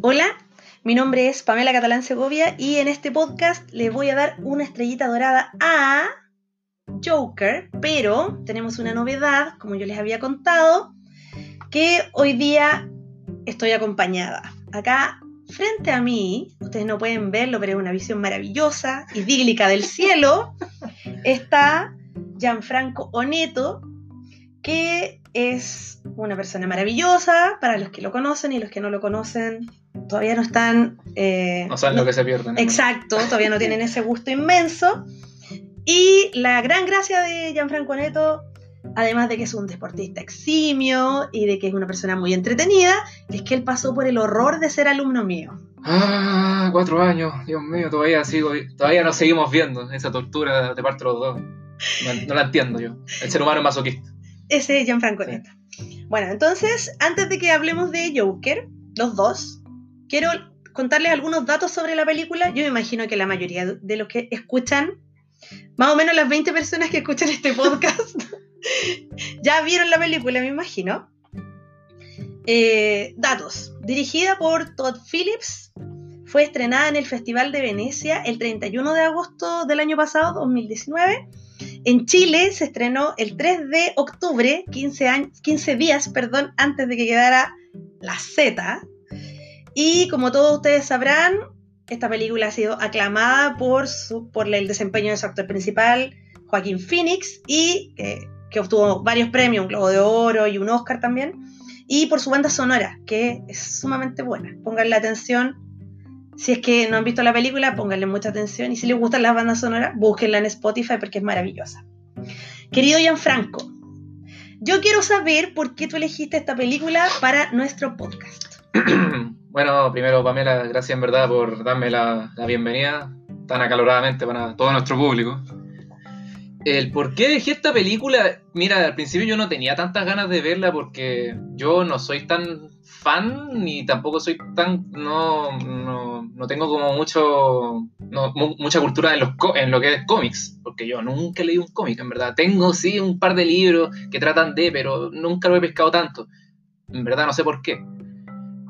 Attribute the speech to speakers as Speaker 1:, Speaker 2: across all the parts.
Speaker 1: Hola, mi nombre es Pamela Catalán Segovia y en este podcast le voy a dar una estrellita dorada a Joker, pero tenemos una novedad, como yo les había contado, que hoy día estoy acompañada. Acá frente a mí, ustedes no pueden verlo, pero es una visión maravillosa, idílica del cielo, está Gianfranco Oneto, que es una persona maravillosa para los que lo conocen y los que no lo conocen todavía no están...
Speaker 2: Eh, no saben lo que se pierden.
Speaker 1: Exacto, todavía no tienen ese gusto inmenso. Y la gran gracia de Gianfranco Neto, además de que es un deportista eximio y de que es una persona muy entretenida, es que él pasó por el horror de ser alumno mío.
Speaker 2: Ah, cuatro años, Dios mío, todavía sigo, todavía nos seguimos viendo esa tortura de parte de los dos. No, la entiendo yo. El ser humano es masoquista.
Speaker 1: Ese es Gianfranco Neto. Bueno, entonces, antes de que hablemos de Joker, los dos, quiero contarles algunos datos sobre la película. Yo me imagino que la mayoría de los que escuchan, más o menos las 20 personas que escuchan este podcast, ya vieron la película, me imagino. Eh, datos. Dirigida por Todd Phillips, fue estrenada en el Festival de Venecia el 31 de agosto del año pasado, 2019 en Chile se estrenó el 3 de octubre, 15, 15 días perdón, antes de que quedara la Z. Y como todos ustedes sabrán, esta película ha sido aclamada por, el desempeño de su actor principal, Joaquín Phoenix, y que obtuvo varios premios, un Globo de Oro y un Oscar también, y por su banda sonora, que es sumamente buena. Pónganle atención si es que no han visto la película, pónganle mucha atención. Y si les gustan las bandas sonoras, búsquenla en Spotify porque es maravillosa. Querido Gianfranco, yo quiero saber por qué tú elegiste esta película para nuestro podcast.
Speaker 2: bueno, primero, Pamela, gracias en verdad por darme la, bienvenida tan acaloradamente para todo nuestro público. El por qué elegí esta película, mira, al principio yo no tenía tantas ganas de verla porque yo no soy tan fan ni tampoco soy tan no, no, tengo como mucho mucha cultura en, los, en lo que es cómics porque yo nunca leí un cómic en verdad. Tengo sí un par de libros que tratan de pero nunca lo he pescado tanto. En verdad no sé por qué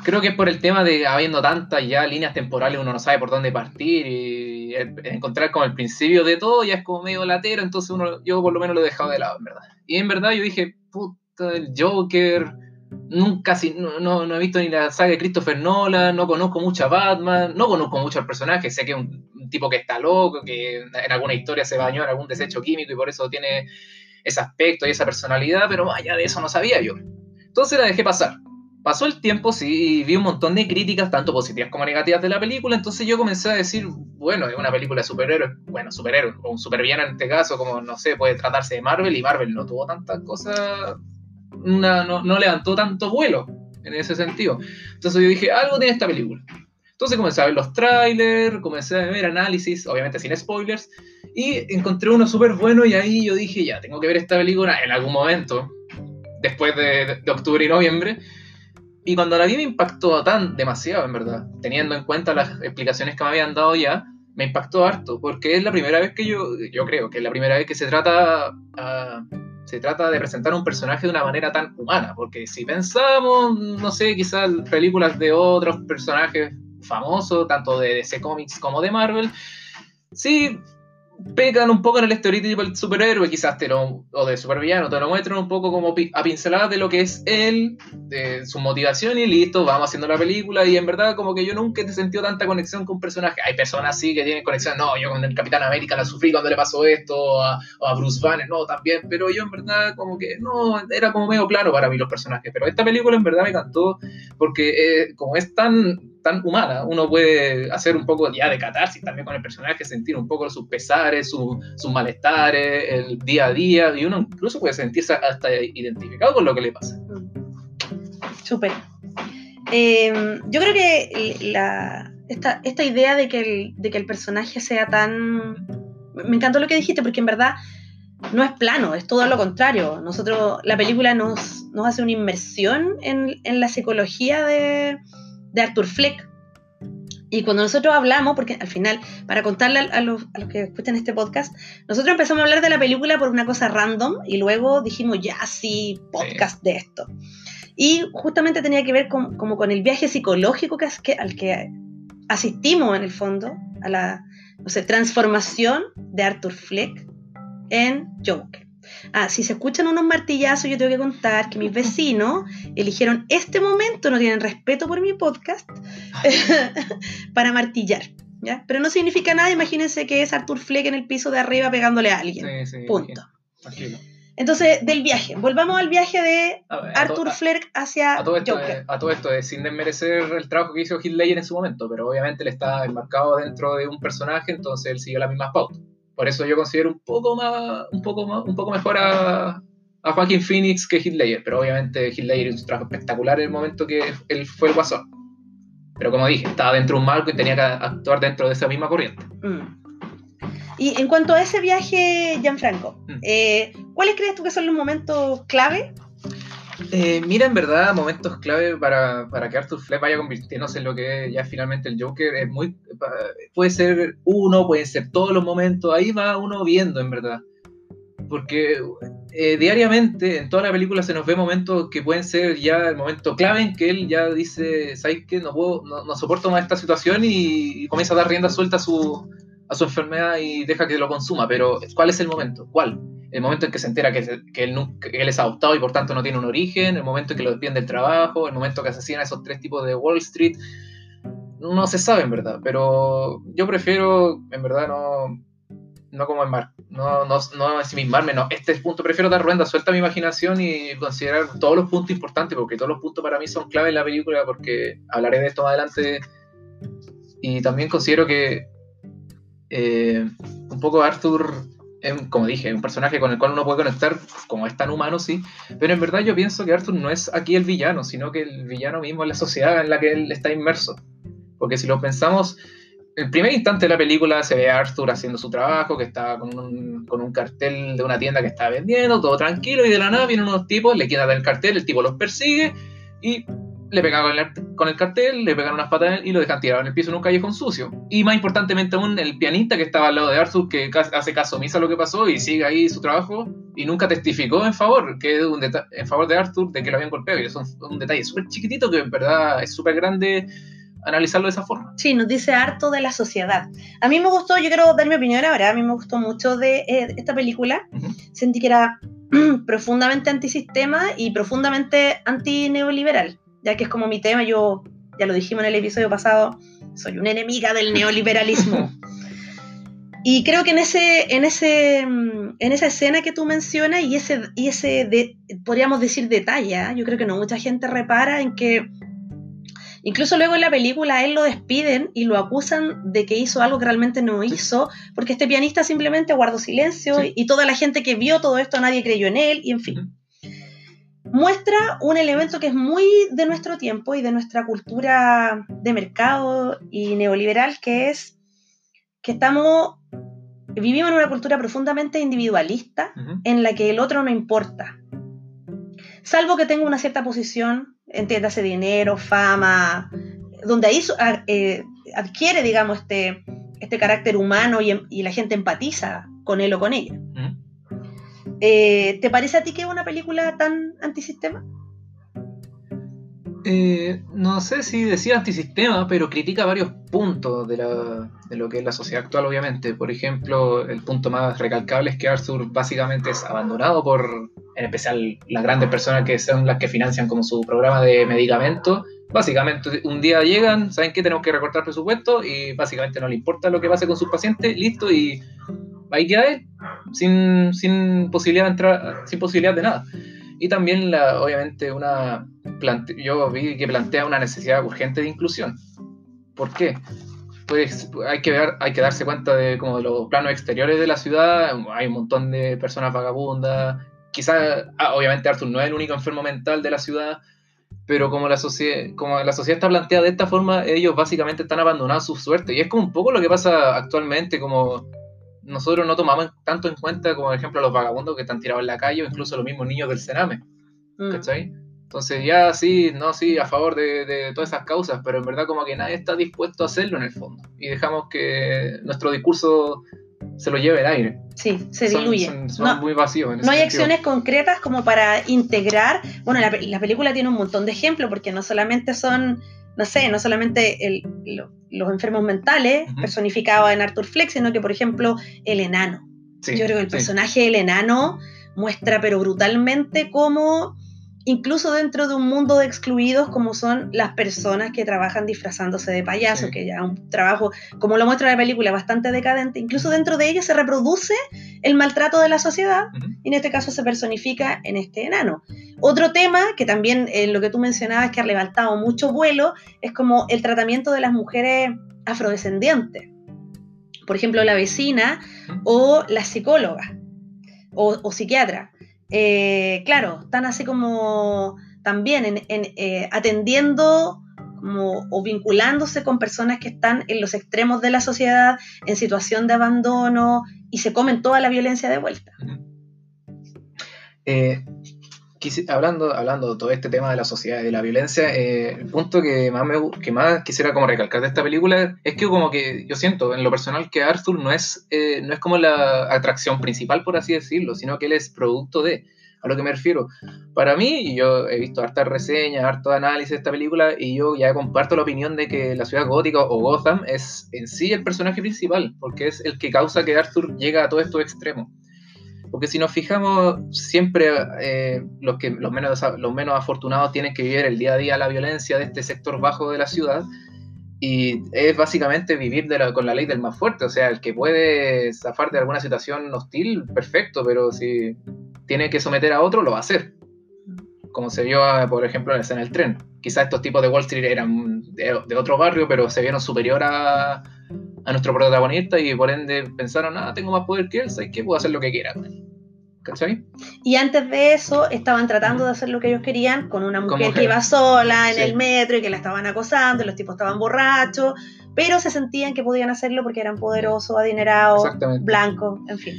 Speaker 2: creo que es por el tema de habiendo tantas ya líneas temporales uno no sabe por dónde partir y encontrar como el principio de todo ya es como medio latero entonces uno yo por lo menos lo he dejado de lado en verdad y en verdad yo dije puta el Joker nunca no, no, he visto ni la saga de Christopher Nolan, no conozco mucho a Batman, no conozco mucho al personaje, sé que es un, tipo que está loco, que en alguna historia se bañó en algún desecho químico y por eso tiene ese aspecto y esa personalidad, pero más allá de eso no sabía yo. Entonces la dejé pasar. Pasó el tiempo, sí, y vi un montón de críticas, tanto positivas como negativas de la película, entonces yo comencé a decir, bueno, es una película de superhéroes, bueno, superhéroes, o un supervillano en este caso, como, no sé, puede tratarse de Marvel, y Marvel no tuvo tantas cosas no, levantó tanto vuelo en ese sentido. Entonces yo dije, algo tiene esta película. Entonces comencé a ver los trailers, comencé a ver análisis, obviamente sin spoilers, y encontré uno súper bueno y ahí yo dije, ya, tengo que ver esta película en algún momento, después de, octubre y noviembre. Y cuando la vi me impactó tan demasiado, en verdad, teniendo en cuenta las explicaciones que me habían dado ya, me impactó harto, porque es la primera vez que yo, yo creo que es la primera vez que se trata... a se trata de presentar un personaje de una manera tan humana, porque si pensamos, no sé, quizás películas de otros personajes famosos, tanto de DC Comics como de Marvel, sí pegan un poco en el estereotipo del superhéroe, quizás te lo, o de supervillano, te lo muestran un poco como a pinceladas de lo que es él, de su motivación y listo, vamos haciendo la película y en verdad como que yo nunca he sentido tanta conexión con un personaje. Hay personas sí que tienen conexión, no, yo con el Capitán América la sufrí cuando le pasó esto, o a, Bruce Banner, no, también, pero yo en verdad como que no, era como medio claro para mí los personajes, pero esta película en verdad me encantó porque eh, como es tan humana. Uno puede hacer un poco ya de catarsis también con el personaje, sentir un poco sus pesares, sus malestares, el día a día, y uno incluso puede sentirse hasta identificado con lo que le pasa.
Speaker 1: Súper. Em, yo creo que esta, esta, idea de que, el, de que el personaje sea tan... Me encantó lo que dijiste, porque en verdad no es plano, es todo lo contrario. Nosotros, la película nos, nos hace una inmersión en, en la psicología de, de Arthur Fleck. Y cuando nosotros hablamos, porque al final, para contarle a, los, que escuchan este podcast, nosotros empezamos a hablar de la película por una cosa random y luego dijimos, ya sí, podcast de esto. Y justamente tenía que ver con, como con el viaje psicológico que, al que asistimos en el fondo, a la transformación de Arthur Fleck en Joker. Ah, si se escuchan unos martillazos, yo tengo que contar que mis vecinos eligieron este momento, no tienen respeto por mi podcast, para martillar. ¿ya? Pero no significa nada, imagínense que es Arthur Fleck en el piso de arriba pegándole a alguien.
Speaker 2: Sí, sí,
Speaker 1: Punto. Entonces, del viaje, volvamos al viaje de
Speaker 2: ver,
Speaker 1: Arthur Fleck hacia
Speaker 2: A todo, esto,
Speaker 1: Joker.
Speaker 2: eh, a todo esto, eh, sin desmerecer el trabajo que hizo Ledger en su momento, pero obviamente él está enmarcado dentro de un personaje, entonces él siguió las mismas pautas. Por eso yo considero un poco más, un poco más, un poco mejor a, a Joaquin Phoenix que Ledger, pero obviamente Ledger hizo un trabajo espectacular en el momento que él fue el guasón. Pero como dije, estaba dentro de un marco y tenía que actuar dentro de esa misma corriente.
Speaker 1: Mm. Y en cuanto a ese viaje, Gianfranco,
Speaker 2: Mm.
Speaker 1: eh, ¿cuáles crees tú que son los momentos clave?
Speaker 2: Eh, mira, en verdad, momentos clave para, para que Arthur Fleck vaya convirtiéndose en lo que es ya finalmente el Joker es muy. Puede ser uno, pueden ser todos los momentos, ahí va uno viendo, en verdad. Porque eh, diariamente en toda la película se nos ve momentos que pueden ser ya el momento clave en que él ya dice: ¿Sabes qué? No, puedo, no, no soporto más esta situación y, y comienza a dar rienda suelta a su, a su enfermedad y deja que lo consuma. Pero, ¿cuál es el momento? ¿Cuál? El momento en que se entera que, él, él es adoptado y por tanto no tiene un origen, el momento en que lo despiden del trabajo, el momento que asesinan a esos tres tipos de Wall Street, no se sabe en verdad, pero yo prefiero en verdad no, no como enmar, no, no, no ensimismarme, no, este es punto, prefiero dar rueda suelta a mi imaginación y considerar todos los puntos importantes, porque todos los puntos para mí son clave en la película, porque hablaré de esto más adelante, y también considero que eh, un poco Arthur como dije, un personaje con el cual uno puede conectar, como es tan humano, sí. Pero en verdad yo pienso que Arthur no es aquí el villano, sino que el villano mismo es la sociedad en la que él está inmerso. Porque si lo pensamos, el primer instante de la película se ve a Arthur haciendo su trabajo, que está con un, cartel de una tienda que está vendiendo, todo tranquilo, y de la nada vienen unos tipos, le quitan el cartel, el tipo los persigue y le pegan con el, con el cartel, le pegan unas patas y lo dejan tirado en el piso en un callejón sucio. Y más importantemente aún, el pianista que estaba al lado de Arthur, que hace caso omiso a lo que pasó y sigue ahí su trabajo y nunca testificó en favor, que un en favor de Arthur de que lo habían golpeado. Y eso es un, un detalle súper chiquitito que en verdad es súper grande analizarlo de esa forma.
Speaker 1: Sí, nos dice harto de la sociedad. A mí me gustó, yo quiero dar mi opinión ahora, a mí me gustó mucho de eh, esta película.
Speaker 2: Ujú.
Speaker 1: Sentí que era profundamente antisistema y profundamente antineoliberal, ya que es como mi tema, yo ya lo dijimos en el episodio pasado, soy una enemiga del neoliberalismo. Y creo que en ese, en ese, mm, en esa escena que tú mencionas y ese, y ese de- podríamos decir detalle, ¿ah? yo creo que no mucha gente repara en que incluso luego en la película a él lo despiden y lo acusan de que hizo algo que realmente no hizo, porque este pianista simplemente guardó silencio
Speaker 2: Sí.
Speaker 1: y toda la gente que vio todo esto nadie creyó en él y en fin. Muestra un elemento que es muy de nuestro tiempo y de nuestra cultura de mercado y neoliberal, que es que estamos, vivimos en una cultura profundamente individualista en la que el otro no importa. Salvo que tenga una cierta posición, entiéndase dinero, fama, donde ahí eh, adquiere, digamos, este, este carácter humano y, em- y la gente empatiza con él o con ella. Eh, ¿Te parece a ti que es una película tan antisistema?
Speaker 2: Eh, no sé si decía antisistema, pero critica varios puntos de, la- lo que es la sociedad actual, obviamente. Por ejemplo, el punto más recalcable es que Arthur básicamente es abandonado por, en especial, las grandes personas que son las que financian como su programa de medicamentos. Básicamente, un día llegan, ¿saben qué? Tenemos que recortar presupuesto y básicamente no le importa lo que pase con sus pacientes, listo, y ahí queda él, sin, sin posibilidad de entrar, sin posibilidad de nada. Y también, la, obviamente, una plante- yo vi que plantea una necesidad urgente de inclusión. ¿Por qué? Pues hay que, ver, hay que darse cuenta de, como de los planos exteriores de la ciudad. Hay un montón de personas vagabundas. Quizás, ah, obviamente, Arthur no es el único enfermo mental de la ciudad, pero como la, socie- como la sociedad está planteada de esta forma, ellos básicamente están abandonados a su suerte. Y es como un poco lo que pasa actualmente, como nosotros no tomamos tanto en cuenta, como por ejemplo los vagabundos que están tirados en la calle, o incluso los mismos niños del Sename.
Speaker 1: Mm.
Speaker 2: ¿cachai? Entonces ya sí, no, sí, a favor de, de todas esas causas, pero en verdad como que nadie está dispuesto a hacerlo en el fondo. Y dejamos que nuestro discurso se lo lleva el aire.
Speaker 1: Sí, se
Speaker 2: Son-
Speaker 1: diluye.
Speaker 2: Son, son
Speaker 1: no,
Speaker 2: muy vacíos. en ese
Speaker 1: no hay
Speaker 2: sentido.
Speaker 1: acciones concretas como para integrar. Bueno, la, la película tiene un montón de ejemplos porque no solamente son, no sé, no solamente el- lo- los enfermos mentales personificados en Arthur Fleck, sino que, por ejemplo, el enano.
Speaker 2: Sí,
Speaker 1: Yo creo que el
Speaker 2: sí.
Speaker 1: personaje del enano muestra, pero brutalmente, cómo, incluso dentro de un mundo de excluidos, como son las personas que trabajan disfrazándose de payaso,
Speaker 2: Sí.
Speaker 1: que ya un trabajo, como lo muestra la película, bastante decadente. Incluso dentro de ellos se reproduce el maltrato de la sociedad, y en este caso se personifica en este enano. Otro tema que también eh, lo que tú mencionabas que ha levantado mucho vuelo es como el tratamiento de las mujeres afrodescendientes. Por ejemplo, la vecina o la psicóloga o, o psiquiatra. Eh, claro, están así como también eh, atendiendo como, o vinculándose con personas que están en los extremos de la sociedad, en situación de abandono, y se comen toda la violencia de vuelta.
Speaker 2: Eh, hablando, hablando de todo este tema de la sociedad y de la violencia, eh, el punto que más, me, que más quisiera como recalcar de esta película es que como que yo siento en lo personal que Arthur no es, eh, no es como la atracción principal, por así decirlo, sino que él es producto de... A lo que me refiero. Para mí, yo he visto hartas reseñas, harto análisis de esta película, y yo ya comparto la opinión de que la ciudad gótica o Gotham es en sí el personaje principal, porque es el que causa que Arthur llegue a todos estos extremos. Porque si nos fijamos, siempre eh, los, que, los, menos, los menos afortunados tienen que vivir el día a día la violencia de este sector bajo de la ciudad. Y es básicamente vivir de la- con la ley del más fuerte. O sea, el que puede zafar de alguna situación hostil, perfecto, pero si tiene que someter a otro, lo va a hacer. Como se vio, ah, por ejemplo, en del tren. Quizás estos tipos de Wall Street eran de, de otro barrio, pero se vieron superior a, a nuestro protagonista y por ende pensaron, ah, tengo más poder que él, ¿sabes qué? Puedo hacer lo que quiera. ¿Cachai?
Speaker 1: Y antes de eso estaban tratando de hacer lo que ellos querían con una mujer
Speaker 2: mujer.
Speaker 1: que iba sola en
Speaker 2: Sí.
Speaker 1: el metro y que la estaban acosando, y los tipos estaban borrachos, pero se sentían que podían hacerlo porque eran poderosos, adinerados, blancos, en fin.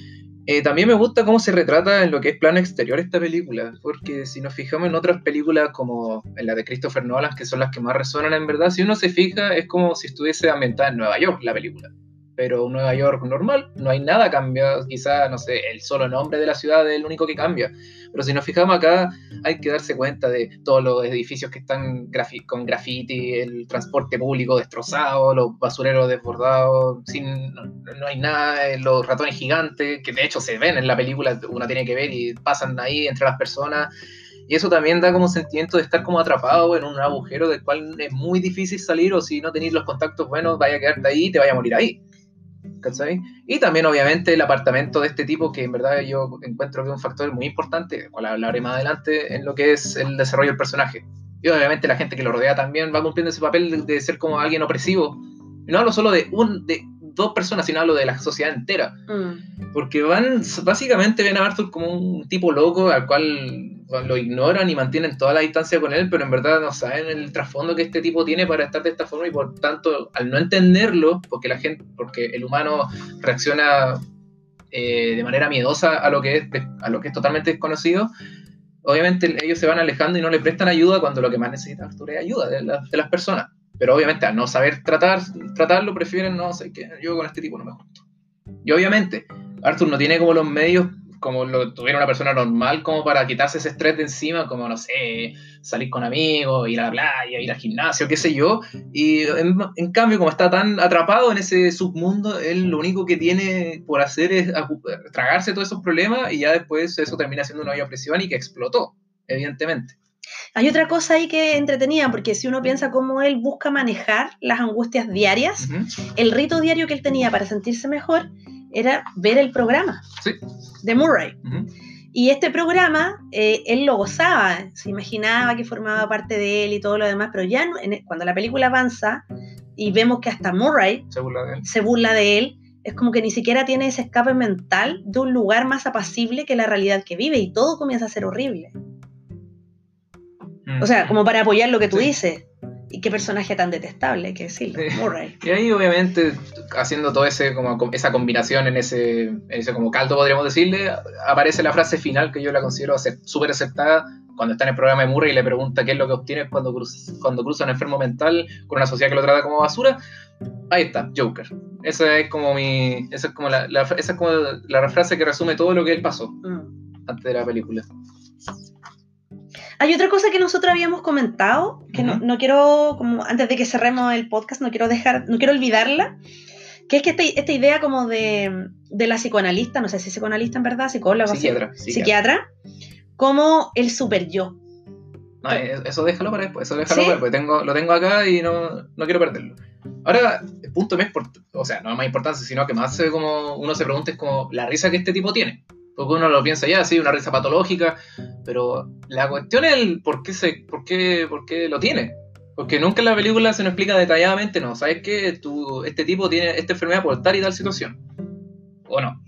Speaker 2: Eh, también me gusta cómo se retrata en lo que es plano exterior esta película, porque si nos fijamos en otras películas como en la de Christopher Nolan, que son las que más resuenan en verdad, si uno se fija es como si estuviese ambientada en Nueva York la película. Pero un Nueva York normal, no hay nada cambiado, quizá, no sé, el solo nombre de la ciudad es el único que cambia. Pero si nos fijamos acá, hay que darse cuenta de todos los edificios que están con graffiti, el transporte público destrozado, los basureros desbordados, sin, no, no hay nada, eh, los ratones gigantes, que de hecho se ven en la película, uno tiene que ver y pasan ahí entre las personas. Y eso también da como sentimiento de estar como atrapado en un agujero del cual es muy difícil salir o si no tenéis los contactos buenos, vaya a quedarte ahí y te vaya a morir ahí. ¿Cachai? Y también obviamente el apartamento de este tipo que en verdad yo encuentro que es un factor muy importante, del cual hablaré más adelante en lo que es el desarrollo del personaje. Y obviamente la gente que lo rodea también va cumpliendo ese papel de, de ser como alguien opresivo. Y no hablo solo de, un, de dos personas, sino hablo de la sociedad entera.
Speaker 1: Mm.
Speaker 2: Porque van, básicamente ven a Arthur como un tipo loco al cual lo ignoran y mantienen toda la distancia con él, pero en verdad no saben el trasfondo que este tipo tiene para estar de esta forma y por tanto, al no entenderlo, porque la gente, porque el humano reacciona eh, de manera miedosa a lo que es, a lo que es totalmente desconocido, obviamente ellos se van alejando y no le prestan ayuda cuando lo que más necesita Arthur es ayuda de, la- de las personas. Pero obviamente al no saber tratar, tratarlo, prefieren, no sé, que yo con este tipo no me junto. Y obviamente, Arthur no tiene como los medios como lo tuviera una persona normal como para quitarse ese estrés de encima, como no sé, salir con amigos, ir a la playa, ir al gimnasio, qué sé yo. Y en, en cambio, como está tan atrapado en ese submundo, él lo único que tiene por hacer es tragarse todos esos problemas y ya después eso termina siendo una olla presión y que explotó, evidentemente.
Speaker 1: Hay otra cosa ahí que entretenía, porque si uno piensa cómo él busca manejar las angustias diarias, el rito diario que él tenía para sentirse mejor era ver el programa
Speaker 2: Sí.
Speaker 1: de Murray. Y este programa, eh, él lo gozaba, se imaginaba que formaba parte de él y todo lo demás, pero ya no- en el- cuando la película avanza y vemos que hasta Murray
Speaker 2: Se burla de él.
Speaker 1: se burla de él, es como que ni siquiera tiene ese escape mental de un lugar más apacible que la realidad que vive y todo comienza a ser horrible. O sea, como para apoyar lo que tú
Speaker 2: Sí.
Speaker 1: dices. Y qué personaje tan detestable, hay que decirlo,
Speaker 2: Sí.
Speaker 1: Murray.
Speaker 2: Y ahí obviamente haciendo todo ese como com- esa combinación en ese, en ese como caldo podríamos decirle, aparece la frase final que yo la considero súper acertada cuando está en el programa de Murray y le pregunta qué es lo que obtiene cuando, cruz, cuando cruza un enfermo mental con una sociedad que lo trata como basura. Ahí está, Joker. Esa es como mi. Esa es como la, esa es como la frase que resume todo lo que él pasó mm. antes de la película.
Speaker 1: Hay otra cosa que nosotros habíamos comentado, que no, no, quiero, como antes de que cerremos el podcast, no quiero dejar, no quiero olvidarla, que es que este, esta idea como de, de, la psicoanalista, no sé si es psicoanalista en verdad, psicóloga,
Speaker 2: psiquiatra,
Speaker 1: psiquiatra, como el super yo.
Speaker 2: No, eso déjalo para después, eso déjalo para después, tengo, lo tengo acá y no, no quiero perderlo. Ahora, el punto más o sea, no es más importante, sino que más como uno se pregunta es como la risa que este tipo tiene. Porque uno lo piensa ya, sí, una risa patológica, pero la cuestión es el por qué, se, por qué, por qué lo tiene. Porque nunca en la película se nos explica detalladamente, no, ¿sabes qué? Tú, este tipo tiene esta enfermedad por tal y tal situación. O no.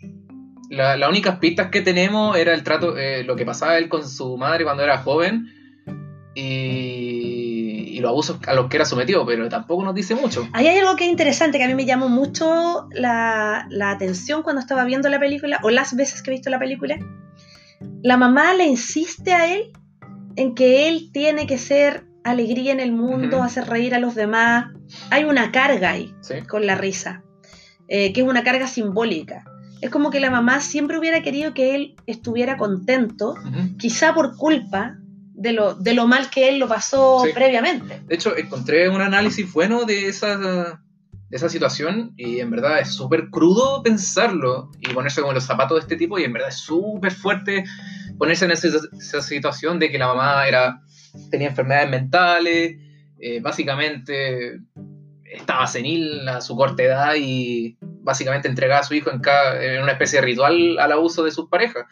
Speaker 2: La, las únicas pistas que tenemos era el trato, eh, lo que pasaba él con su madre cuando era joven y, y, los abusos a los que era sometido, pero tampoco nos dice mucho.
Speaker 1: Ahí hay algo que es interesante, que a mí me llamó mucho la, la atención cuando estaba viendo la película, o las veces que he visto la película. La mamá le insiste a él en que él tiene que ser alegría en el mundo, hacer reír a los demás. Hay una carga ahí con la risa, eh, que es una carga simbólica. Es como que la mamá siempre hubiera querido que él estuviera contento, quizá por culpa de lo, de lo mal que él lo pasó previamente.
Speaker 2: De hecho, encontré un análisis bueno de esa, esa situación y en verdad es súper crudo pensarlo y ponerse como los zapatos de este tipo y en verdad es súper fuerte ponerse en esa, situación de que la mamá era tenía enfermedades mentales, eh, básicamente estaba senil a su corta edad y básicamente entregaba a su hijo en, en una especie de ritual al abuso de sus parejas.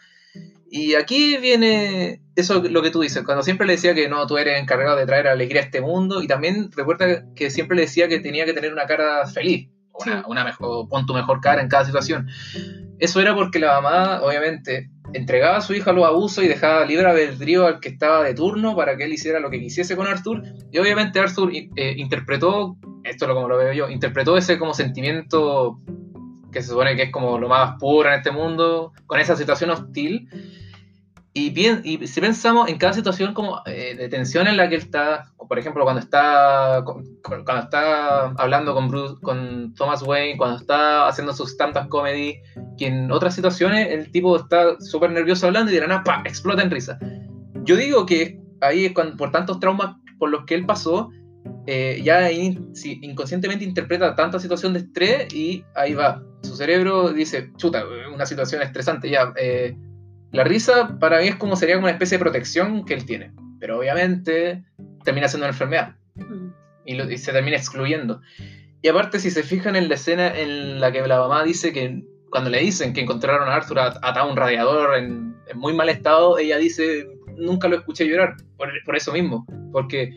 Speaker 2: Y aquí viene eso lo que tú dices, cuando siempre le decía que no, tú eres encargado de traer alegría a este mundo, y también recuerda que siempre le decía que tenía que tener una cara feliz, una, una mejor, pon tu mejor cara en cada situación. Eso era porque la mamá, obviamente, entregaba a su hijo a los abusos y dejaba libre albedrío al que estaba de turno para que él hiciera lo que quisiese con Arthur. Y obviamente Arthur eh, interpretó, esto es como lo veo yo, interpretó ese como sentimiento que se supone que es como lo más puro en este mundo, con esa situación hostil. Y, bien, y si pensamos en cada situación como eh, de tensión en la que él está, por ejemplo, cuando está, cuando está hablando con, Bruce, con Thomas Wayne, cuando está haciendo sus stand comedy, que en otras situaciones el tipo está súper nervioso hablando y de la nada, explota en risa. Yo digo que ahí es cuando, por tantos traumas por los que él pasó, eh, ya inconscientemente interpreta tanta situación de estrés y ahí va. Su cerebro dice, chuta, una situación estresante, ya. Eh, la risa para mí es como sería como una especie de protección que él tiene, pero obviamente termina siendo una enfermedad mm. y, se termina excluyendo. Y aparte, si se fijan en la escena en la que la mamá dice que cuando le dicen que encontraron a Arthur atado a un radiador en, muy mal estado, ella dice, nunca lo escuché llorar, por, eso mismo, porque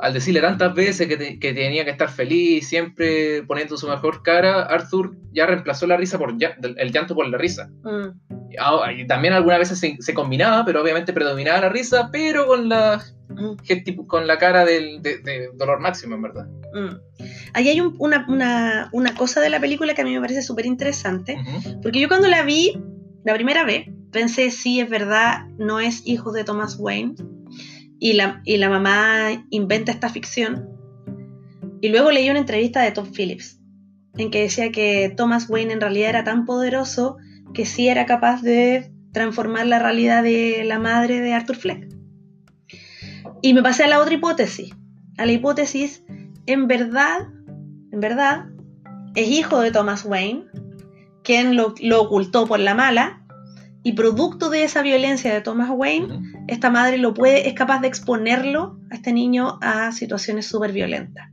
Speaker 2: al decirle tantas veces que, tenía que estar feliz, siempre poniendo su mejor cara, Arthur ya reemplazó la risa por el llanto por la risa. Mm. Ah, también algunas veces se, combinaba, pero obviamente predominaba la risa, pero con la, mm. con la cara del, de, dolor máximo, en verdad. Mm.
Speaker 1: Ahí hay una, cosa de la película que a mí me parece súper interesante, porque yo cuando la vi la primera vez, pensé, sí, es verdad, no es hijo de Thomas Wayne, y la, y la mamá inventa esta ficción. Y luego leí una entrevista de Tom Phillips, en que decía que Thomas Wayne en realidad era tan poderoso que sí era capaz de transformar la realidad de la madre de Arthur Fleck. Y me pasé a la otra hipótesis, a la hipótesis, en verdad, en verdad, es hijo de Thomas Wayne, quien lo, ocultó por la mala, y producto de esa violencia de Thomas Wayne, esta madre lo puede, es capaz de exponerlo a este niño a situaciones súper violentas.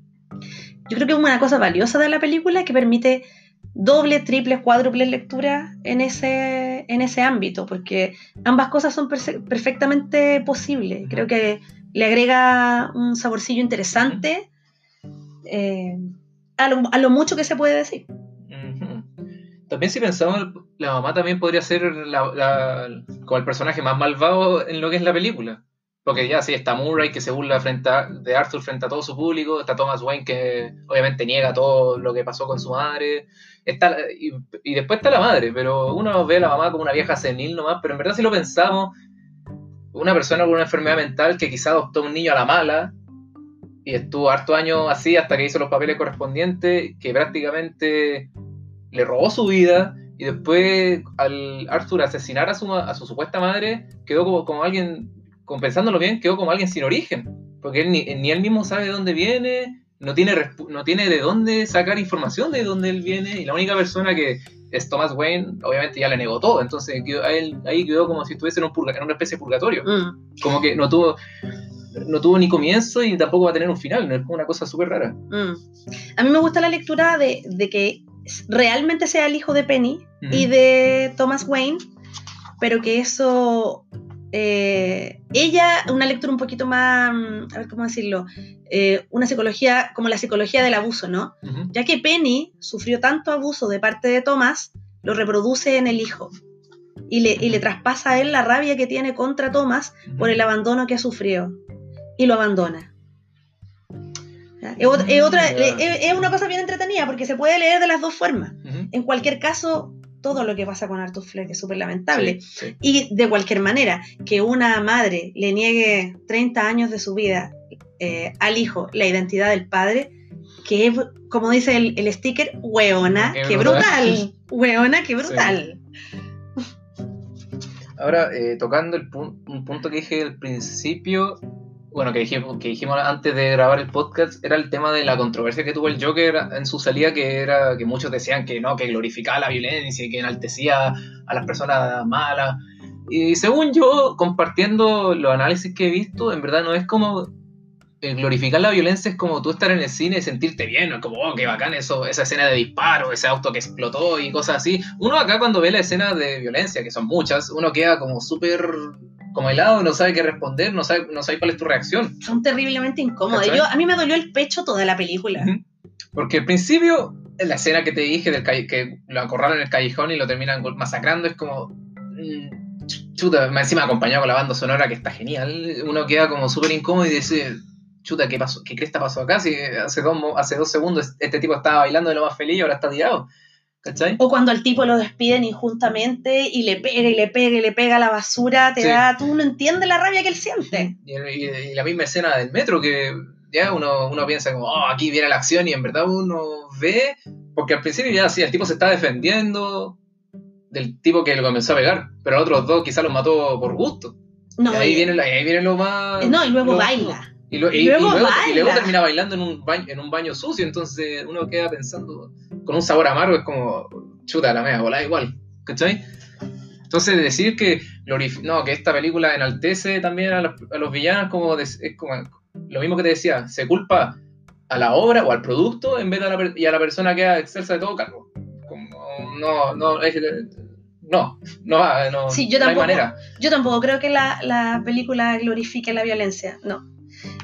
Speaker 1: Yo creo que es una cosa valiosa de la película que permite doble, triple, cuádruple lectura en ese, en ese ámbito, porque ambas cosas son perfectamente posibles. Creo que le agrega un saborcillo interesante eh, a, lo, mucho que se puede decir.
Speaker 2: También si pensamos, la mamá también podría ser como el personaje más malvado en lo que es la película. Porque ya sí, está Murray que se burla frente de Arthur frente a todo su público, está Thomas Wayne que obviamente niega todo lo que pasó con su madre, está, y, después está la madre, pero uno ve a la mamá como una vieja senil nomás, pero en verdad si lo pensamos, una persona con una enfermedad mental que quizá adoptó un niño a la mala y estuvo harto años así hasta que hizo los papeles correspondientes, que prácticamente le robó su vida y después al Arthur asesinar a su, a su supuesta madre, quedó como, como alguien, compensándolo bien, quedó como alguien sin origen, porque él ni, ni él mismo sabe de dónde viene, no tiene, no tiene de dónde sacar información de dónde él viene, y la única persona que es Thomas Wayne, obviamente ya le negó todo, entonces él, ahí quedó como si estuviese en, un en una especie de purgatorio,
Speaker 1: Mm,
Speaker 2: como que no tuvo no tuvo ni comienzo y tampoco va a tener un final, ¿no? es como una cosa súper rara.
Speaker 1: mm. A mí me gusta la lectura de, de que realmente sea el hijo de Penny y de Thomas Wayne, pero que eso. eh, ella, una lectura un poquito más. mm, A ver cómo decirlo. eh, una psicología como la psicología del abuso, ¿no? Ya que Penny sufrió tanto abuso de parte de Thomas, lo reproduce en el hijo. Y le, y le traspasa a él la rabia que tiene contra Thomas por el abandono que ha sufrido. Y lo abandona. Es, ot- es otra, es- es una cosa bien entretenida porque se puede leer de las dos formas. En cualquier caso, todo lo que pasa con Arthur Fleck es súper lamentable.
Speaker 2: Sí, sí.
Speaker 1: Y de cualquier manera, que una madre le niegue 30 años de su vida eh, al hijo la identidad del padre, que es, como dice el, el sticker, hueona,
Speaker 2: Qué brutal.
Speaker 1: Hueona, qué brutal.
Speaker 2: Ahora, eh, tocando el un punto que dije al principio, bueno, que dijimos, que dijimos antes de grabar el podcast, era el tema de la controversia que tuvo el Joker en su salida, que era que muchos decían que no, que glorificaba la violencia y que enaltecía a las personas malas. Y según yo, compartiendo los análisis que he visto, en verdad no es como eh, glorificar la violencia es como tú estar en el cine y sentirte bien, ¿no? como, oh, qué bacán eso, esa escena de disparo, ese auto que explotó y cosas así. Uno acá cuando ve la escena de violencia, que son muchas, uno queda como súper como helado, no sabe qué responder, no sabe, no sabe cuál es tu reacción.
Speaker 1: Son terriblemente. Yo, a mí me dolió el pecho toda la película.
Speaker 2: Porque al principio, en la escena que te dije, del que lo acorralan en el callejón y lo terminan masacrando, es como... mm, ch- Chuta, encima acompañado con la banda sonora que está genial, uno queda como súper incómodo y dice, chuta, ¿qué pasó? ¿Qué cresta pasó acá? Si hace dos, hace dos segundos este tipo estaba bailando de lo más feliz y ahora está tirado. ¿Cachai?
Speaker 1: O cuando al tipo lo despiden injustamente y le pega y le pega y le pega a la basura, te
Speaker 2: Sí.
Speaker 1: da, tú no entiendes la rabia que él siente.
Speaker 2: Y, y- y la misma escena del metro que ya uno, uno piensa como, oh, aquí viene la acción y en verdad uno ve, porque al principio ya sí, el tipo se está defendiendo del tipo que lo comenzó a pegar, pero a otros dos quizás los mató por gusto.
Speaker 1: No,
Speaker 2: y ahí
Speaker 1: y-
Speaker 2: viene, la- ahí viene lo más...
Speaker 1: no, y luego
Speaker 2: lo-
Speaker 1: baila.
Speaker 2: Y, lo-
Speaker 1: luego
Speaker 2: luego,
Speaker 1: baila.
Speaker 2: y luego termina bailando en un, baño, en un baño sucio, entonces uno queda pensando con un sabor amargo, es como, chuta, la mea, volá igual, ¿cachai? Entonces decir que no, que esta película enaltece también a los, a los villanos como de- es como lo mismo que te decía, se culpa a la obra o al producto en vez de a la, y a la persona que excelsa de todo cargo. Como, no, no, es- no, no va, no,
Speaker 1: Sí, yo
Speaker 2: no hay
Speaker 1: tampoco.
Speaker 2: manera.
Speaker 1: Yo tampoco creo que la, la película glorifique la violencia, no.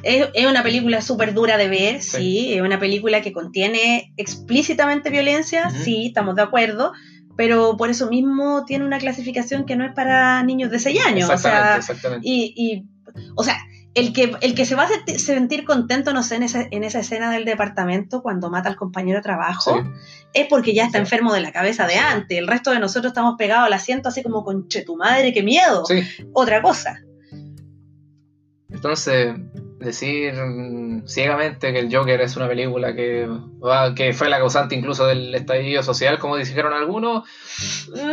Speaker 1: Es, es una película súper dura de ver, sí.
Speaker 2: Sí.
Speaker 1: es una película que contiene explícitamente violencia, sí, estamos de acuerdo, pero por eso mismo tiene una clasificación que no es para niños de 6 años. O
Speaker 2: Exactamente,
Speaker 1: sea,
Speaker 2: exactamente.
Speaker 1: y, y, o sea, el que, el que se va a senti- sentir contento, no sé, en esa, en esa escena del departamento cuando mata al compañero de trabajo,
Speaker 2: Sí.
Speaker 1: es porque ya está
Speaker 2: Sí.
Speaker 1: enfermo de la cabeza de
Speaker 2: Sí.
Speaker 1: antes. El resto de nosotros estamos pegados al asiento así como con che tu madre, qué miedo.
Speaker 2: Sí.
Speaker 1: Otra cosa.
Speaker 2: Entonces, decir ciegamente que el Joker es una película que, va- que fue la causante incluso del estallido social, como dijeron algunos,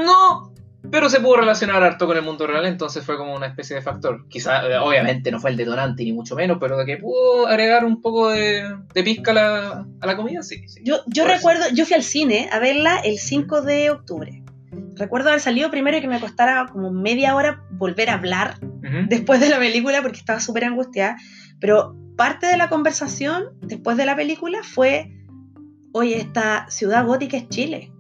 Speaker 2: no, pero se pudo relacionar harto con el mundo real, entonces fue como una especie de factor. Quizá, eh, obviamente, no fue el detonante ni mucho menos, pero de que pudo agregar un poco de, de pizca a la, a la comida, sí. sí.
Speaker 1: Yo, yo recuerdo, yo fui al cine a verla el 5 de octubre. Recuerdo haber salido primero y que me costara como media hora volver a hablar después de la película porque estaba súper angustiada. Pero parte de la conversación después de la película fue, oye, esta ciudad gótica es Chile.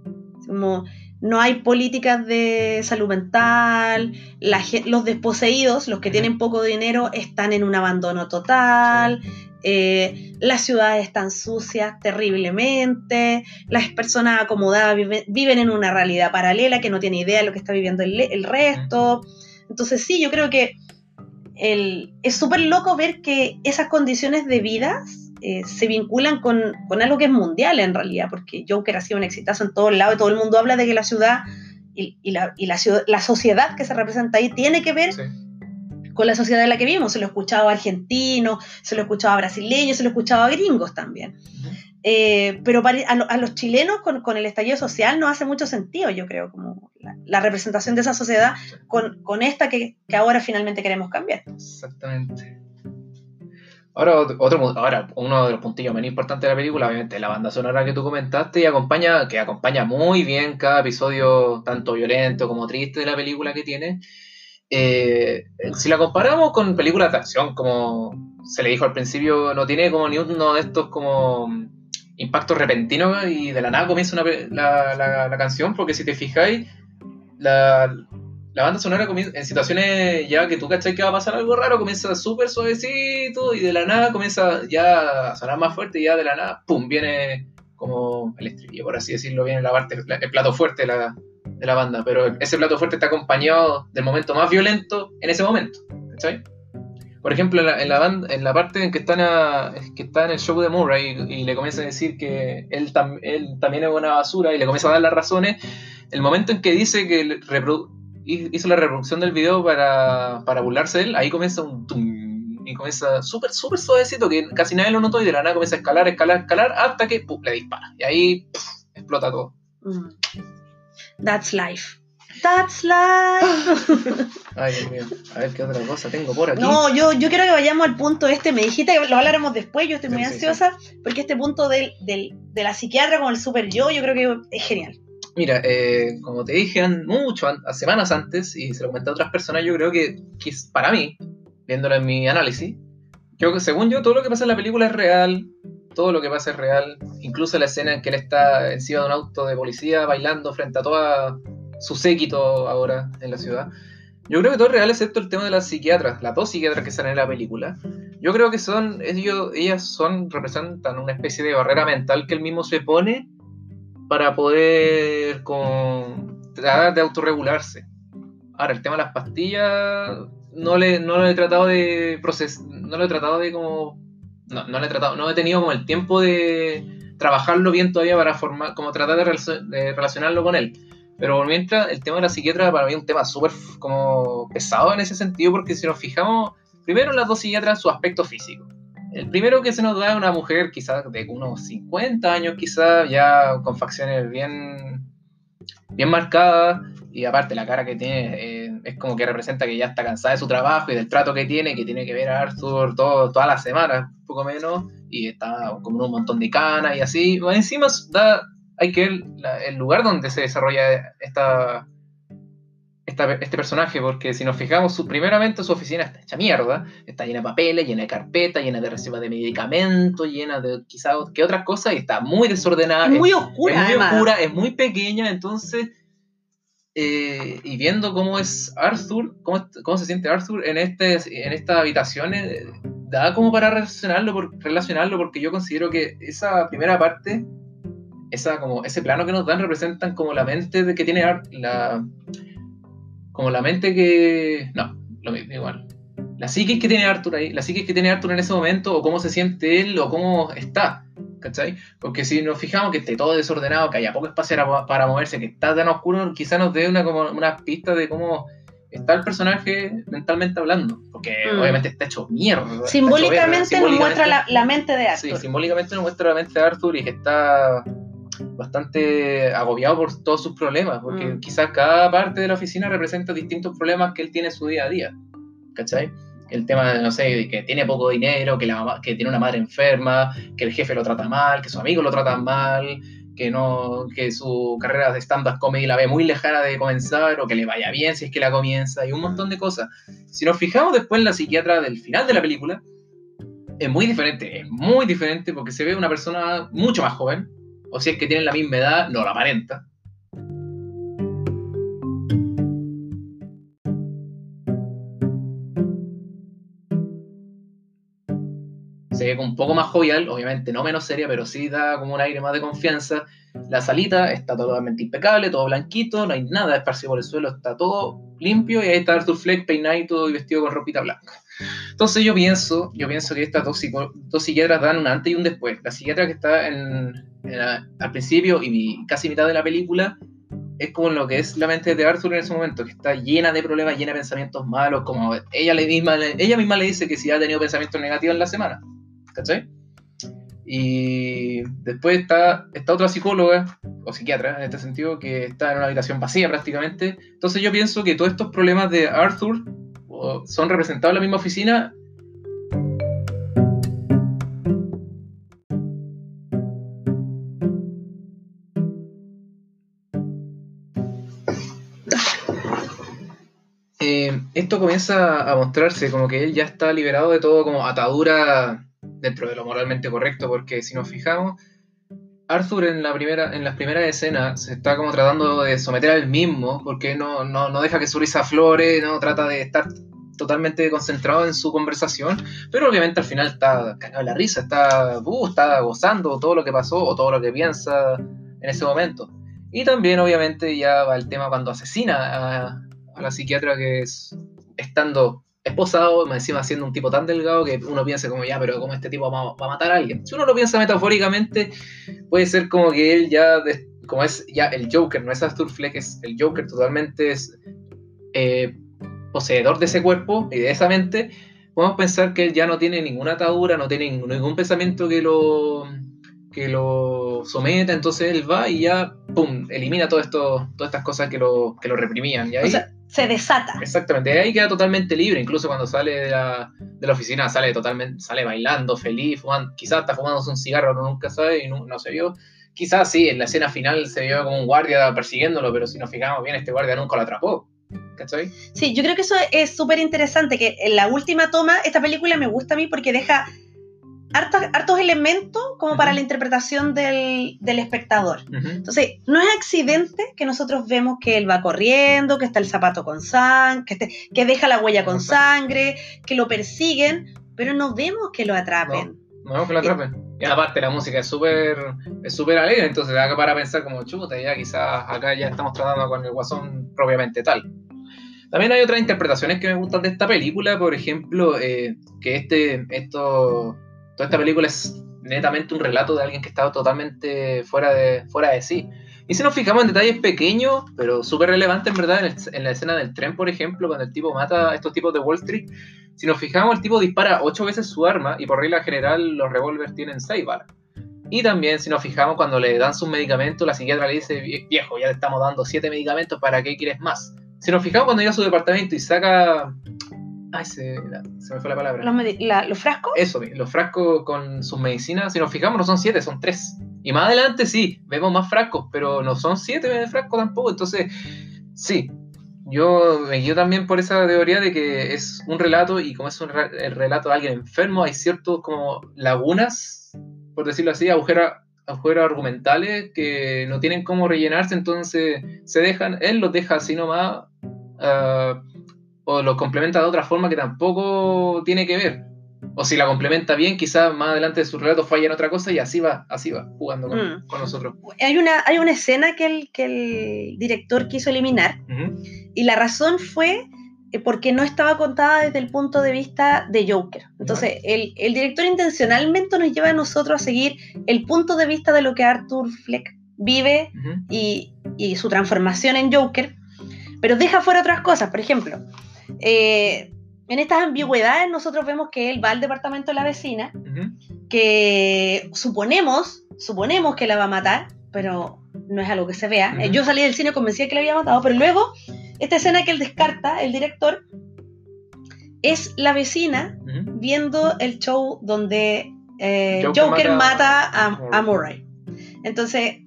Speaker 1: Como no hay políticas de salud mental, la los desposeídos, los que tienen poco dinero, están en un abandono total. eh, las ciudades están sucias terriblemente, las personas acomodadas viven, viven en una realidad paralela que no tiene idea de lo que está viviendo el, el resto. Entonces sí, yo creo que el- es súper loco ver que esas condiciones de vida eh, se vinculan con, con algo que es mundial en realidad, porque Joker ha sido un exitazo en todos lados y todo el mundo habla de que la ciudad y, y la, y la ciudad- la sociedad que se representa ahí tiene que ver
Speaker 2: Sí.
Speaker 1: con la sociedad en la que vivimos. Se lo he escuchado a argentinos, se lo he escuchado a brasileños, se lo he escuchado a gringos también. Eh, pero a, los chilenos con, el estallido social no hace mucho sentido, yo creo, como la, representación de esa sociedad con, esta que, ahora finalmente queremos cambiar.
Speaker 2: Exactamente. Ahora, otro, ahora, uno de los puntillos más importantes de la película, obviamente, la banda sonora que tú comentaste y acompaña, que acompaña muy bien cada episodio, tanto violento como triste de la película que tiene. Eh, si la comparamos con películas de acción, como se le dijo al principio, no tiene como ni uno de estos como impactos repentinos y de la nada comienza la, la, canción, porque si te fijáis, la, la banda sonora comienza, en situaciones ya que tú cachai que va a pasar algo raro, comienza súper suavecito y de la nada comienza ya a sonar más fuerte y ya de la nada, ¡pum! viene como el estribillo, por así decirlo, viene la parte, el plato fuerte de la, de la banda, pero ese plato fuerte está acompañado del momento más violento en ese momento, ¿cachai? Por ejemplo, en la, en la, banda, en la parte en que está, en, que está en el show de Murray y, le comienza a decir que él, él también es una basura y le comienza a dar las razones, el momento en que dice que hizo la reproducción del video para, para burlarse de él, ahí comienza un tum, y comienza súper, súper suavecito, que casi nadie lo notó y de la nada comienza a escalar, escalar, escalar, hasta que le dispara. Y ahí explota todo. Mm.
Speaker 1: That's life. That's life.
Speaker 2: Ay, Dios mío. A ver qué otra cosa tengo por aquí.
Speaker 1: No, yo, yo quiero que vayamos al punto este. Me dijiste que lo habláramos después. Yo estoy muy ansiosa porque este punto del, del, de la psiquiatra con el super yo, yo creo que es genial.
Speaker 2: Mira, eh, como te dije mucho, semanas antes, y se lo comenté a otras personas, yo creo que, que para mí, viéndolo en mi análisis, yo, según yo, todo lo que pasa en la película es real, todo lo que pasa es real, incluso la escena en que él está encima de un auto de policía bailando frente a toda su séquito ahora en la ciudad. Yo creo que todo es real excepto el tema de las psiquiatras, las dos psiquiatras que salen en la película. Yo creo que son, ellos, ellas son, representan una especie de barrera mental que él mismo se pone para poder tratar de autorregularse. Ahora, el tema de las pastillas no le, no lo he tratado de procesar, no lo he tratado de como, no, no lo he tratado, no he tenido como el tiempo de trabajarlo bien todavía para formar, como tratar de, relacionarlo con él. Pero mientras, el tema de la psiquiatra para mí es un tema súper como pesado en ese sentido, porque si nos fijamos, primero las dos psiquiatras, su aspecto físico. El primero que se nos da es una mujer quizás de unos 50 años, quizás ya con facciones bien, bien marcadas, y aparte la cara que tiene eh, es como que representa que ya está cansada de su trabajo y del trato que tiene, que tiene que ver a Arthur todo, todas las semanas, poco menos, y está como un montón de canas y así. Encima da, hay que ver el lugar donde se desarrolla esta, este personaje, porque si nos fijamos, su, primeramente su oficina está hecha mierda, está llena de papeles, llena de carpetas, llena de reservas de medicamentos, llena de quizás que otras cosas, y está muy desordenada.
Speaker 1: Es muy oscura.
Speaker 2: Es muy oscura, es muy pequeña, entonces, eh, y viendo cómo es Arthur, cómo, cómo, se siente Arthur en, este, en estas habitaciones, da como para relacionarlo, por, relacionarlo, porque yo considero que esa primera parte, esa, como, ese plano que nos dan representan como la mente de que tiene la como la mente que. No, lo mismo, igual. La psique que tiene Arthur ahí, la psique que tiene Arthur en ese momento, o cómo se siente él, o cómo está. ¿Cachai? Porque si nos fijamos que esté todo desordenado, que haya poco espacio para, moverse, que está tan oscuro, quizá nos dé una, como una pista de cómo está el personaje mentalmente hablando. Porque mm. obviamente está hecho mierda.
Speaker 1: Simbólicamente, nos muestra la, la, mente de Arthur.
Speaker 2: Sí, simbólicamente nos muestra la mente de Arthur y que está bastante agobiado por todos sus problemas, porque mm. quizás cada parte de la oficina representa distintos problemas que él tiene en su día a día. ¿Cachai? El tema, no sé, que tiene poco dinero, que, la que tiene una madre enferma, que el jefe lo trata mal, que sus amigos lo tratan mal, que, no, que su carrera de stand-up comedy la ve muy lejana de comenzar, o que le vaya bien si es que la comienza, y un montón de cosas. Si nos fijamos después en la psiquiatra del final de la película, es muy diferente, es muy diferente porque se ve una persona mucho más joven, o si es que tienen la misma edad, no la aparenta. Se ve un poco más jovial, obviamente no menos seria, pero sí da como un aire más de confianza. La salita está totalmente impecable, todo blanquito, no hay nada esparcido por el suelo, está todo limpio y ahí está Arthur Fleck peinado y vestido con ropita blanca. Entonces yo pienso, yo pienso que estas dos, dos psiquiatras dan un antes y un después. La psiquiatra que está en, al principio y casi mitad de la película es como lo que es la mente de Arthur en ese momento, que está llena de problemas, llena de pensamientos malos, como ella, le misma, ella misma le dice que si ha tenido pensamientos negativos en la semana. ¿Cachai? Y después está esta otra psicóloga, o psiquiatra en este sentido, que está en una habitación vacía prácticamente. Entonces yo pienso que todos estos problemas de Arthur son representados en la misma oficina Esto comienza a mostrarse como que él ya está liberado de todo como atadura dentro de lo moralmente correcto, porque si nos fijamos, Arthur en, la primera, en las primeras escenas se está como tratando de someter al mismo, porque no, no, deja que su risa flore, no trata de estar totalmente concentrado en su conversación, pero obviamente al final está cagado la risa, está, uh, está gozando todo lo que pasó o todo lo que piensa en ese momento. Y también obviamente ya va el tema cuando asesina a, a la psiquiatra que es estando esposado, encima siendo un tipo tan delgado que uno piensa como ya, pero como este tipo va, a matar a alguien. Si uno lo piensa metafóricamente, puede ser como que él ya, como es ya el Joker, no es Arthur Fleck, es el Joker totalmente es eh, poseedor de ese cuerpo y de esa mente, podemos pensar que él ya no tiene ninguna atadura, no tiene ningún pensamiento que lo que lo someta, entonces él va y ya, pum, elimina todo esto, todas estas cosas que lo, que lo reprimían. Y ahí,
Speaker 1: se desata.
Speaker 2: Exactamente, ahí queda totalmente libre, incluso cuando sale de la, de la oficina sale totalmente, sale bailando, feliz, fumando, quizás está fumándose un cigarro, uno nunca sabe y no, se vio. Quizás sí, en la escena final se vio como un guardia persiguiéndolo, pero si nos fijamos bien, este guardia nunca lo atrapó. ¿Cachai?
Speaker 1: Sí, yo creo que eso es súper interesante, que en la última toma, esta película me gusta a mí porque deja hartos, elementos como para la interpretación del, espectador. Entonces, no es accidente que nosotros vemos que él va corriendo, que está el zapato con sangre, que, que deja la huella con sangre, que lo persiguen, pero no vemos que lo atrapen.
Speaker 2: No, vemos que lo atrapen. Y aparte la música es súper es súper alegre, entonces da para pensar como chuta, ya quizás acá ya estamos tratando con el guasón propiamente tal. También hay otras interpretaciones que me gustan de esta película, por ejemplo, eh, que este, esto, toda esta película es netamente un relato de alguien que estaba totalmente fuera de, fuera de sí. Y si nos fijamos en detalles pequeños, pero súper relevantes en verdad, en, la escena del tren, por ejemplo, cuando el tipo mata a estos tipos de Wall Street, si nos fijamos, el tipo dispara ocho veces su arma y por regla general los revólveres tienen seis balas. Y también, si nos fijamos, cuando le dan sus medicamentos, la psiquiatra le dice, viejo, ya te estamos dando siete medicamentos, ¿para qué quieres más? Si nos fijamos cuando llega a su departamento y saca Ay, se, me fue la palabra.
Speaker 1: ¿Los, frascos?
Speaker 2: Eso, los frascos con sus medicinas, si nos fijamos, no son siete, son tres. Y más adelante sí, vemos más frascos, pero no son siete frascos tampoco. Entonces, sí, yo me guío también por esa teoría de que es un relato y como es un el relato de alguien enfermo, hay ciertos como lagunas, por decirlo así, agujeros, agujeros argumentales que no tienen cómo rellenarse, entonces se dejan, él los deja así nomás. Uh, o lo complementa de otra forma que tampoco tiene que ver. O si la complementa bien, quizás más adelante de su relato falla en otra cosa y así va, así va, jugando con, mm. nosotros.
Speaker 1: Hay una, hay una escena que el, que el director quiso eliminar y la razón fue eh, porque no estaba contada desde el punto de vista de Joker. Entonces, el, el, director intencionalmente nos lleva a nosotros a seguir el punto de vista de lo que Arthur Fleck vive y, y su transformación en Joker, pero deja fuera otras cosas. Por ejemplo, eh, en estas ambigüedades nosotros vemos que él va al departamento de la vecina, que suponemos, suponemos que la va a matar, pero no es algo que se vea. Eh, yo salí del cine convencida que la había matado, pero luego esta escena que él descarta, el director, es la vecina viendo el show donde eh, Joker, mata, a, Murray. Entonces,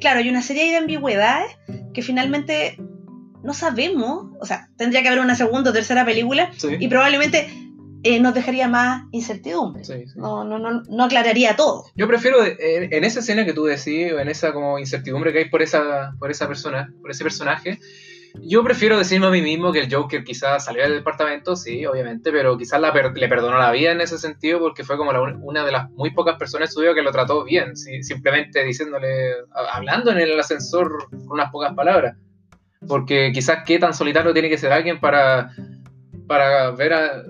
Speaker 1: claro, hay una serie de ambigüedades que finalmente no sabemos, o sea, tendría que haber una segunda o tercera película y probablemente eh, nos dejaría más incertidumbre. No, no, no, no, aclararía todo.
Speaker 2: Yo prefiero, eh, en, esa escena que tú decís, en esa como incertidumbre que hay por esa, por esa persona, por ese personaje, yo prefiero decirme a mí mismo que el Joker quizás salió del departamento, sí, obviamente, pero quizás le perdonó la vida en ese sentido porque fue como una de las muy pocas personas en que lo trató bien, simplemente diciéndole, hablando en el ascensor con unas pocas palabras. Porque quizás qué tan solitario tiene que ser alguien para, para ver a,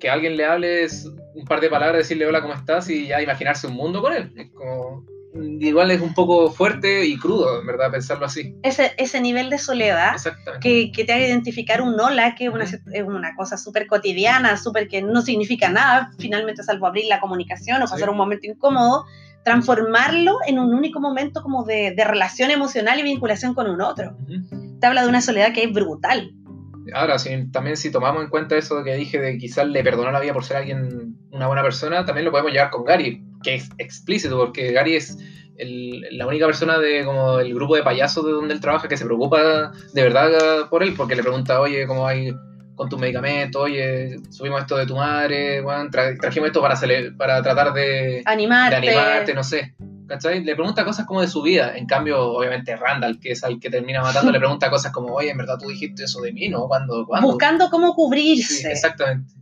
Speaker 2: que alguien le hable un par de palabras, decirle hola, ¿cómo estás? y ya imaginarse un mundo con él. Es como, igual es un poco fuerte y crudo, en verdad, pensarlo así.
Speaker 1: Ese, ese nivel de soledad que, que te haga identificar un hola, que es una, es una cosa súper cotidiana, súper que no significa nada, finalmente salvo abrir la comunicación o
Speaker 2: Sí.
Speaker 1: pasar un momento incómodo, transformarlo en un único momento como de, de relación emocional y vinculación con un otro.
Speaker 2: Ujú.
Speaker 1: Te habla de una soledad que es brutal.
Speaker 2: Ahora, si, también si tomamos en cuenta eso que dije de quizás le perdonó la vida por ser alguien, una buena persona, también lo podemos llevar con Gary, que es explícito, porque Gary es el- la única persona de como el grupo de payasos de donde él trabaja que se preocupa de verdad por él, porque le pregunta, oye, ¿cómo hay con tus medicamentos? Oye, subimos esto de tu madre, bueno, tra- trajimos esto para, para tratar de,
Speaker 1: Animarte.
Speaker 2: de animarte, no sé. ¿Cachai? Le pregunta cosas como de su vida. En cambio, obviamente, Randall, que es al que termina matando, le pregunta cosas como, oye, en verdad tú dijiste eso de mí, ¿no? ¿Cuándo? ¿Cuándo?
Speaker 1: Buscando cómo
Speaker 2: Sí,
Speaker 1: cubrirse.
Speaker 2: exactamente.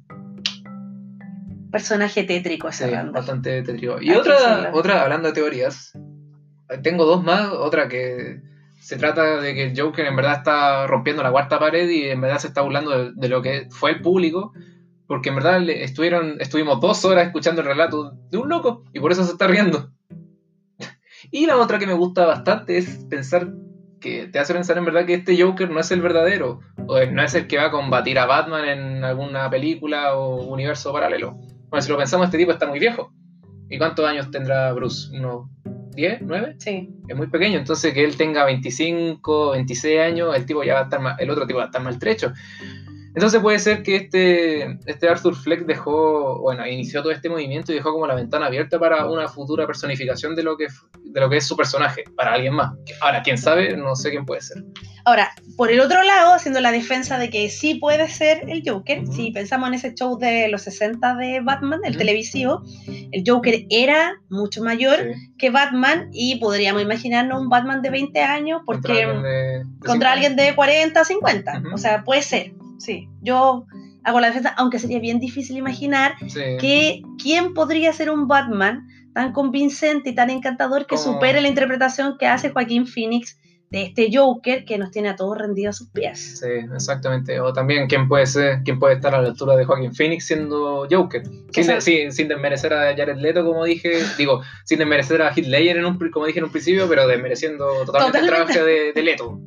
Speaker 1: Personaje tétrico ese
Speaker 2: Sí,
Speaker 1: Randall.
Speaker 2: bastante tétrico. Y otra, otra, hablando de teorías, tengo dos más. Otra que se trata de que el Joker en verdad está rompiendo la cuarta pared y en verdad se está burlando de, de lo que fue el público. Porque en verdad estuvieron, estuvimos dos horas escuchando el relato de un loco y por eso se está riendo. Y la otra que me gusta bastante es pensar que te hace pensar en verdad que este Joker no es el verdadero, o no es el que va a combatir a Batman en alguna película o universo paralelo. Bueno, si lo pensamos, este tipo está muy viejo. ¿Y cuántos años tendrá Bruce? ¿Unos 10, 9?
Speaker 1: Sí.
Speaker 2: Es muy pequeño, entonces que él tenga 25, 26 años, el tipo ya va a estar ma- el otro tipo va a estar maltrecho. Entonces puede ser que este, este Arthur Fleck dejó, bueno, inició todo este movimiento y dejó como la ventana abierta para una futura personificación de lo que, de lo que es su personaje, para alguien más. Ahora, quién sabe, no sé quién puede ser.
Speaker 1: Ahora, por el otro lado, haciendo la defensa de que sí puede ser el Joker, si pensamos en ese show de los 60 de Batman, el televisivo, el Joker era mucho mayor
Speaker 2: Sí,
Speaker 1: que Batman y podríamos imaginarnos un Batman de 20 años porque
Speaker 2: contra alguien de, de
Speaker 1: contra
Speaker 2: cinco
Speaker 1: alguien de 40, 50.
Speaker 2: Ujú.
Speaker 1: O sea, puede ser, sí. Yo hago la defensa, aunque sería bien difícil imaginar.
Speaker 2: Sí.
Speaker 1: que quién podría ser un Batman tan convincente y tan encantador que
Speaker 2: Como-
Speaker 1: supere la interpretación que hace Joaquín Phoenix de este Joker que nos tiene a todos rendidos a sus pies.
Speaker 2: Sí, exactamente. O también quién puede ser, quién puede estar a la altura de Joaquin Phoenix siendo Joker. Sin, de- sin, sin desmerecer a Jared Leto, como dije, digo, sin desmerecer a Heath Ledger, en un, como dije en un principio, pero desmereciendo totalmente, el
Speaker 1: Totalmente.
Speaker 2: trabajo de, de Leto.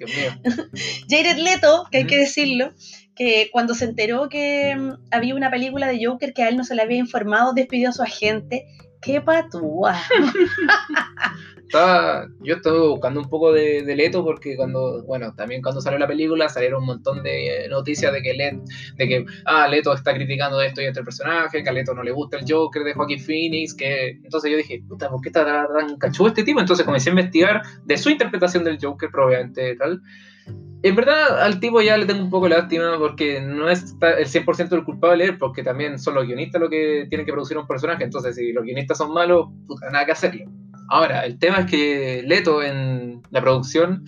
Speaker 2: Dios mío.
Speaker 1: Jared Leto, que hay que decirlo, que cuando se enteró que mm, había una película de Joker que a él no se le había informado, despidió a su agente. ¡Qué patúa!
Speaker 2: Estaba, yo estaba buscando un poco de, de Leto porque cuando, bueno, también cuando salió la película salieron un montón de noticias de que Leto, de que, ah, Leto está criticando esto y este personaje, que a Leto no le gusta el Joker de Joaquin Phoenix, que entonces yo dije, puta, ¿por qué está tan, cachudo este tipo? Entonces comencé a investigar de su interpretación del Joker, probablemente tal. En verdad, al tipo ya le tengo un poco lástima porque no es el 100% el culpable porque también son los guionistas los que tienen que producir un personaje. Entonces, si los guionistas son malos, puta, nada que hacerle. Ahora, el tema es que Leto en la producción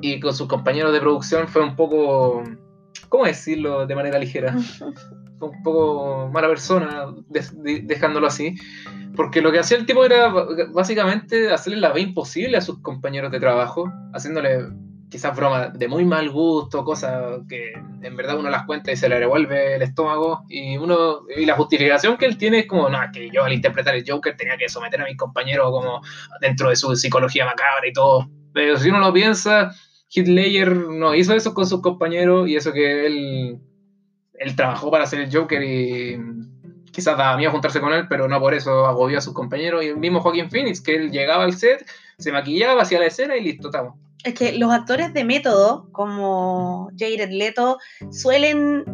Speaker 2: y con sus compañeros de producción fue un poco, ¿cómo decirlo de manera ligera? Fue un poco mala persona, de- de- dejándolo así. Porque lo que hacía el tipo era básicamente hacerle la vida imposible a sus compañeros de trabajo, haciéndole quizás bromas de muy mal gusto, cosas que en verdad uno las cuenta y se le revuelve el estómago. Y uno y la justificación que él tiene es como, no, que yo al interpretar el Joker tenía que someter a mis compañeros como dentro de su psicología macabra y todo. Pero si uno lo piensa, Ledger no hizo eso con sus compañeros y eso que él, él trabajó para hacer el Joker y quizás daba miedo juntarse con él, pero no por eso agobió a sus compañeros. Y el mismo Joaquin Phoenix, que él llegaba al set, se maquillaba, hacía la escena y listo, estamos.
Speaker 1: Es que los actores de método, como Jared Leto, suelen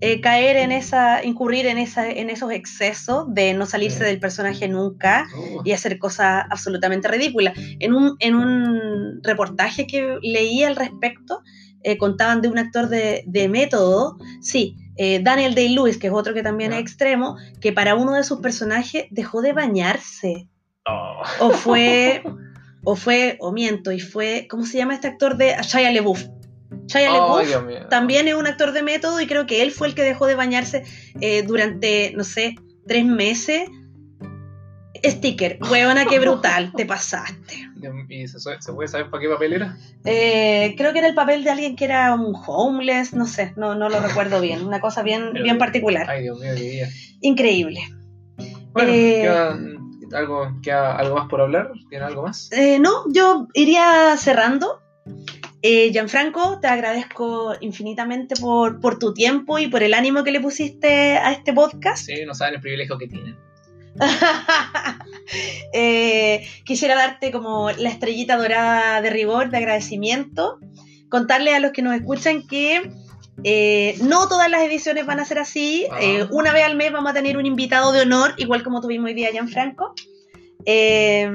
Speaker 1: eh, caer en esa, incurrir en, esa, en esos excesos de no salirse del personaje nunca y hacer cosas absolutamente ridículas. En un, en un reportaje que leí al respecto, eh, contaban de un actor de, de método, sí, eh, Daniel Day-Lewis, que es otro que también es extremo, que para uno de sus personajes dejó de bañarse.
Speaker 2: Oh.
Speaker 1: O fue, o fue, o miento, y fue, ¿cómo se llama este actor de Shia LeBouf? Shia LeBouf
Speaker 2: mío.
Speaker 1: también es un actor de método y creo que él fue el que dejó de bañarse eh, durante, no sé, tres meses. Sticker, huevona, qué brutal, te pasaste.
Speaker 2: ¿Y se, se puede saber para qué papel era?
Speaker 1: Eh, creo que era el papel de alguien que era un homeless, no sé, no, no lo recuerdo bien, una cosa bien,
Speaker 2: Pero-
Speaker 1: bien particular,
Speaker 2: Ay, Dios mío, qué día.
Speaker 1: increíble.
Speaker 2: Bueno,
Speaker 1: Eh,
Speaker 2: ¿Algo, queda algo más por hablar? ¿Tiene algo más?
Speaker 1: Eh, no, yo iría cerrando. Eh, Gianfranco, te agradezco infinitamente por, por tu tiempo y por el ánimo que le pusiste a este podcast.
Speaker 2: Sí, no saben el privilegio que tienen.
Speaker 1: Eh, quisiera darte como la estrellita dorada de rigor, de agradecimiento. Contarle a los que nos escuchan que eh, no todas las ediciones van a ser así.
Speaker 2: Ah.
Speaker 1: Eh, una vez al mes vamos a tener un invitado de honor, igual como tuvimos hoy día a Gianfranco. Eh,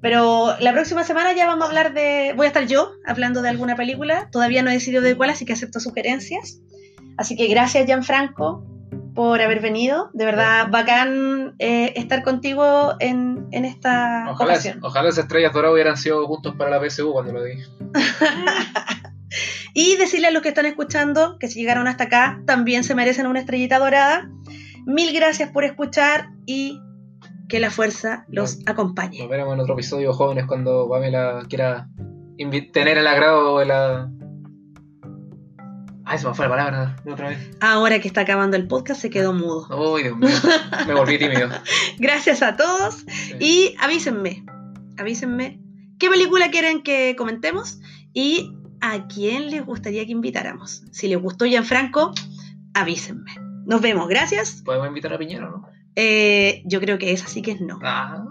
Speaker 1: pero la próxima semana ya vamos a hablar de. Voy a estar yo hablando de alguna película. Todavía no he decidido de cuál, así que acepto sugerencias. Así que gracias, Gianfranco, por haber venido. De verdad, bacán eh, estar contigo en, en esta
Speaker 2: Ojalá,
Speaker 1: ocasión.
Speaker 2: ojalá esas estrellas doradas hubieran sido juntos para la PSU cuando lo di.
Speaker 1: Y decirle a los que están escuchando que si llegaron hasta acá también se merecen una estrellita dorada. Mil gracias por escuchar y que la fuerza los acompañe.
Speaker 2: Nos veremos en otro episodio, jóvenes, cuando Pamela quiera tener el agrado de la. Ay, se me fue la palabra otra vez.
Speaker 1: Ahora que está acabando el podcast se quedó mudo.
Speaker 2: Uy, Dios mío. Me volví tímido.
Speaker 1: Gracias a todos
Speaker 2: Sí.
Speaker 1: y avísenme, avísenme qué película quieren que comentemos y a quién les gustaría que invitáramos. Si les gustó Gianfranco, avísenme. Nos vemos, gracias.
Speaker 2: ¿Podemos invitar a Piñero, no?
Speaker 1: Eh, yo creo que esa sí que es no.
Speaker 2: Ah,